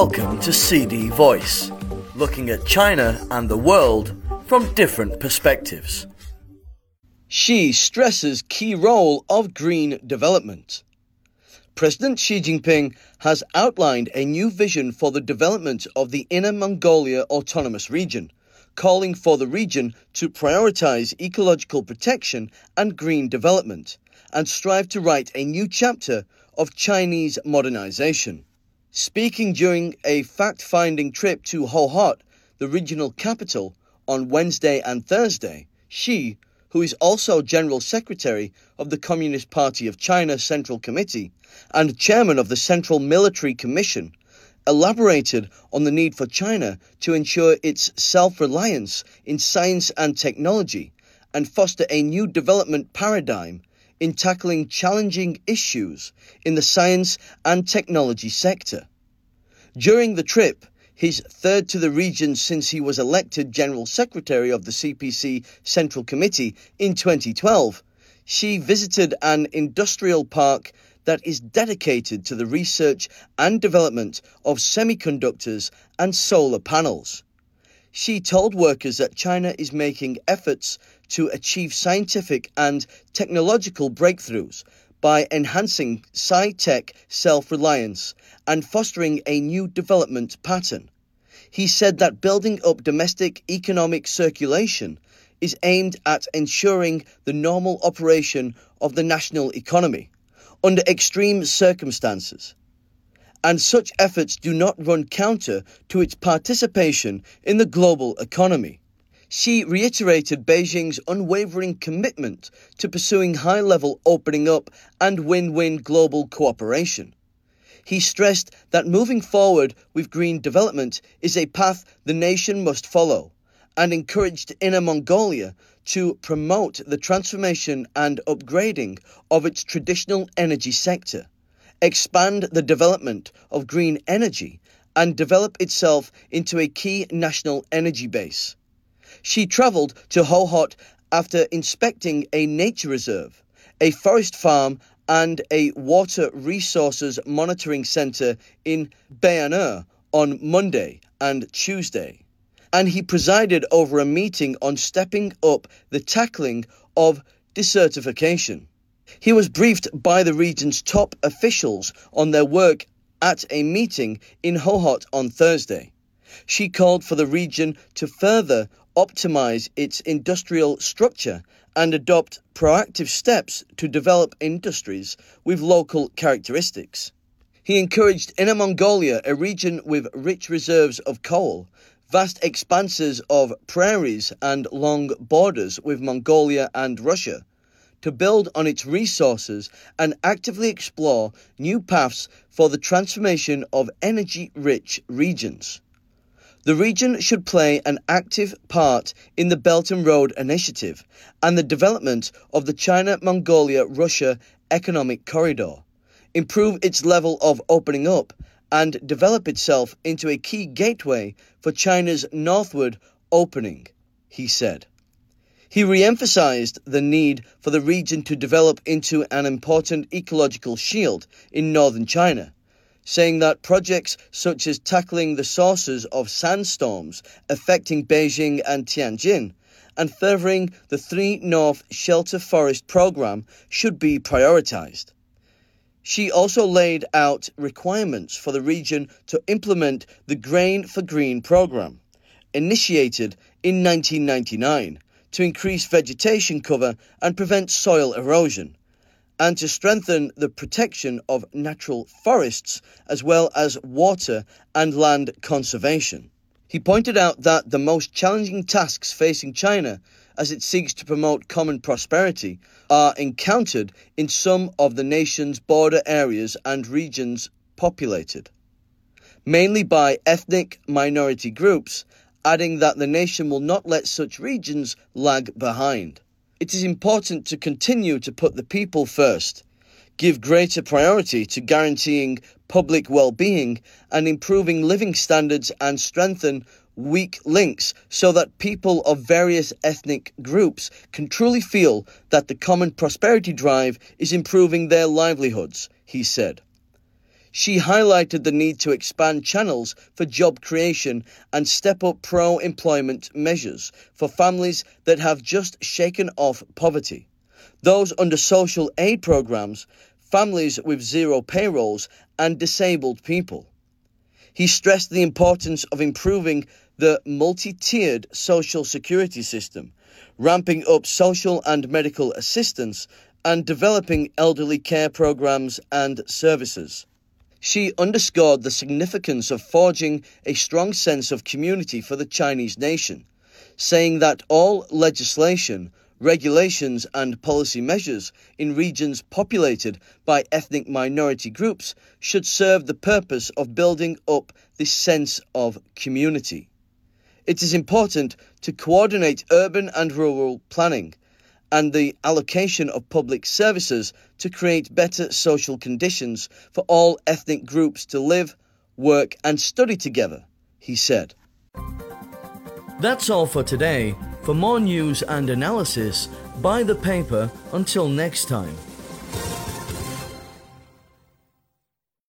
Welcome to CD Voice, looking at China and the world from different perspectives. Xi stresses key role of green development. President Xi Jinping has outlined a new vision for the development of the Inner Mongolia Autonomous Region, calling for the region to prioritize ecological protection and green development and strive to write a new chapter of Chinese modernization. Speaking during a fact finding trip to Hohhot, the regional capital, on Wednesday and Thursday, Xi, who is also General Secretary of the Communist Party of China Central Committee and Chairman of the Central Military Commission, elaborated on the need for China to ensure its self reliance in science and technology and foster a new development paradigm in tackling challenging issues in the science and technology sector. During the trip, his third to the region since he was elected General Secretary of the CPC Central Committee in 2012, Xi visited an industrial park that is dedicated to the research and development of semiconductors and solar panels. Xi told workers that China is making efforts to achieve scientific and technological breakthroughs by enhancing sci tech self reliance and fostering a new development pattern. He said that building up domestic economic circulation is aimed at ensuring the normal operation of the national economy under extreme circumstances. And such efforts do not run counter to its participation in the global economy. Xi reiterated Beijing's unwavering commitment to pursuing high level opening up and win win global cooperation. He stressed that moving forward with green development is a path the nation must follow and encouraged Inner Mongolia to promote the transformation and upgrading of its traditional energy sector, expand the development of green energy, and develop itself into a key national energy base. Xi travelled to Hohhot after inspecting a nature reserve, a forest farm, and a water resources monitoring centre in Bayannur on Monday and Tuesday. And he presided over a meeting on stepping up the tackling of desertification. He was briefed by the region's top officials on their work at a meeting in Hohhot on Thursday. Xi called for the region to further optimize its industrial structure and adopt proactive steps to develop industries with local characteristics. He encouraged Inner Mongolia, a region with rich reserves of coal, vast expanses of prairies, and long borders with Mongolia and Russia, to build on its resources and actively explore new paths for the transformation of energy rich regions. The region should play an active part in the Belt and Road Initiative and the development of the China Mongolia Russia Economic Corridor, improve its level of opening up, and develop itself into a key gateway for China's northward opening, he said. He re emphasized the need for the region to develop into an important ecological shield in northern China saying that projects such as tackling the sources of sandstorms affecting Beijing and Tianjin and furthering the Three North Shelter Forest program should be prioritized. Xi also laid out requirements for the region to implement the Grain for Green program, initiated in 1999 to increase vegetation cover and prevent soil erosion and to strengthen the protection of natural forests as well as water and land conservation. He pointed out that the most challenging tasks facing China as it seeks to promote common prosperity are encountered in some of the nation's border areas and regions populated, mainly by ethnic minority groups, adding that the nation will not let such regions lag behind. It is important to continue to put the people first, give greater priority to guaranteeing public well being and improving living standards, and strengthen weak links so that people of various ethnic groups can truly feel that the common prosperity drive is improving their livelihoods, he said. Xi highlighted the need to expand channels for job creation and step up pro employment measures for families that have just shaken off poverty. Those under social aid programs, families with zero payrolls, and disabled people. He stressed the importance of improving the multi tiered social security system, ramping up social and medical assistance, and developing elderly care programs and services. Xi underscored the significance of forging a strong sense of community for the Chinese nation, saying that all legislation, regulations, and policy measures in regions populated by ethnic minority groups should serve the purpose of building up this sense of community. It is important to coordinate urban and rural planning and the allocation of public services to create better social conditions for all ethnic groups to live, work, and study together, he said. That's all for today. For more news and analysis, buy the paper. Until next time.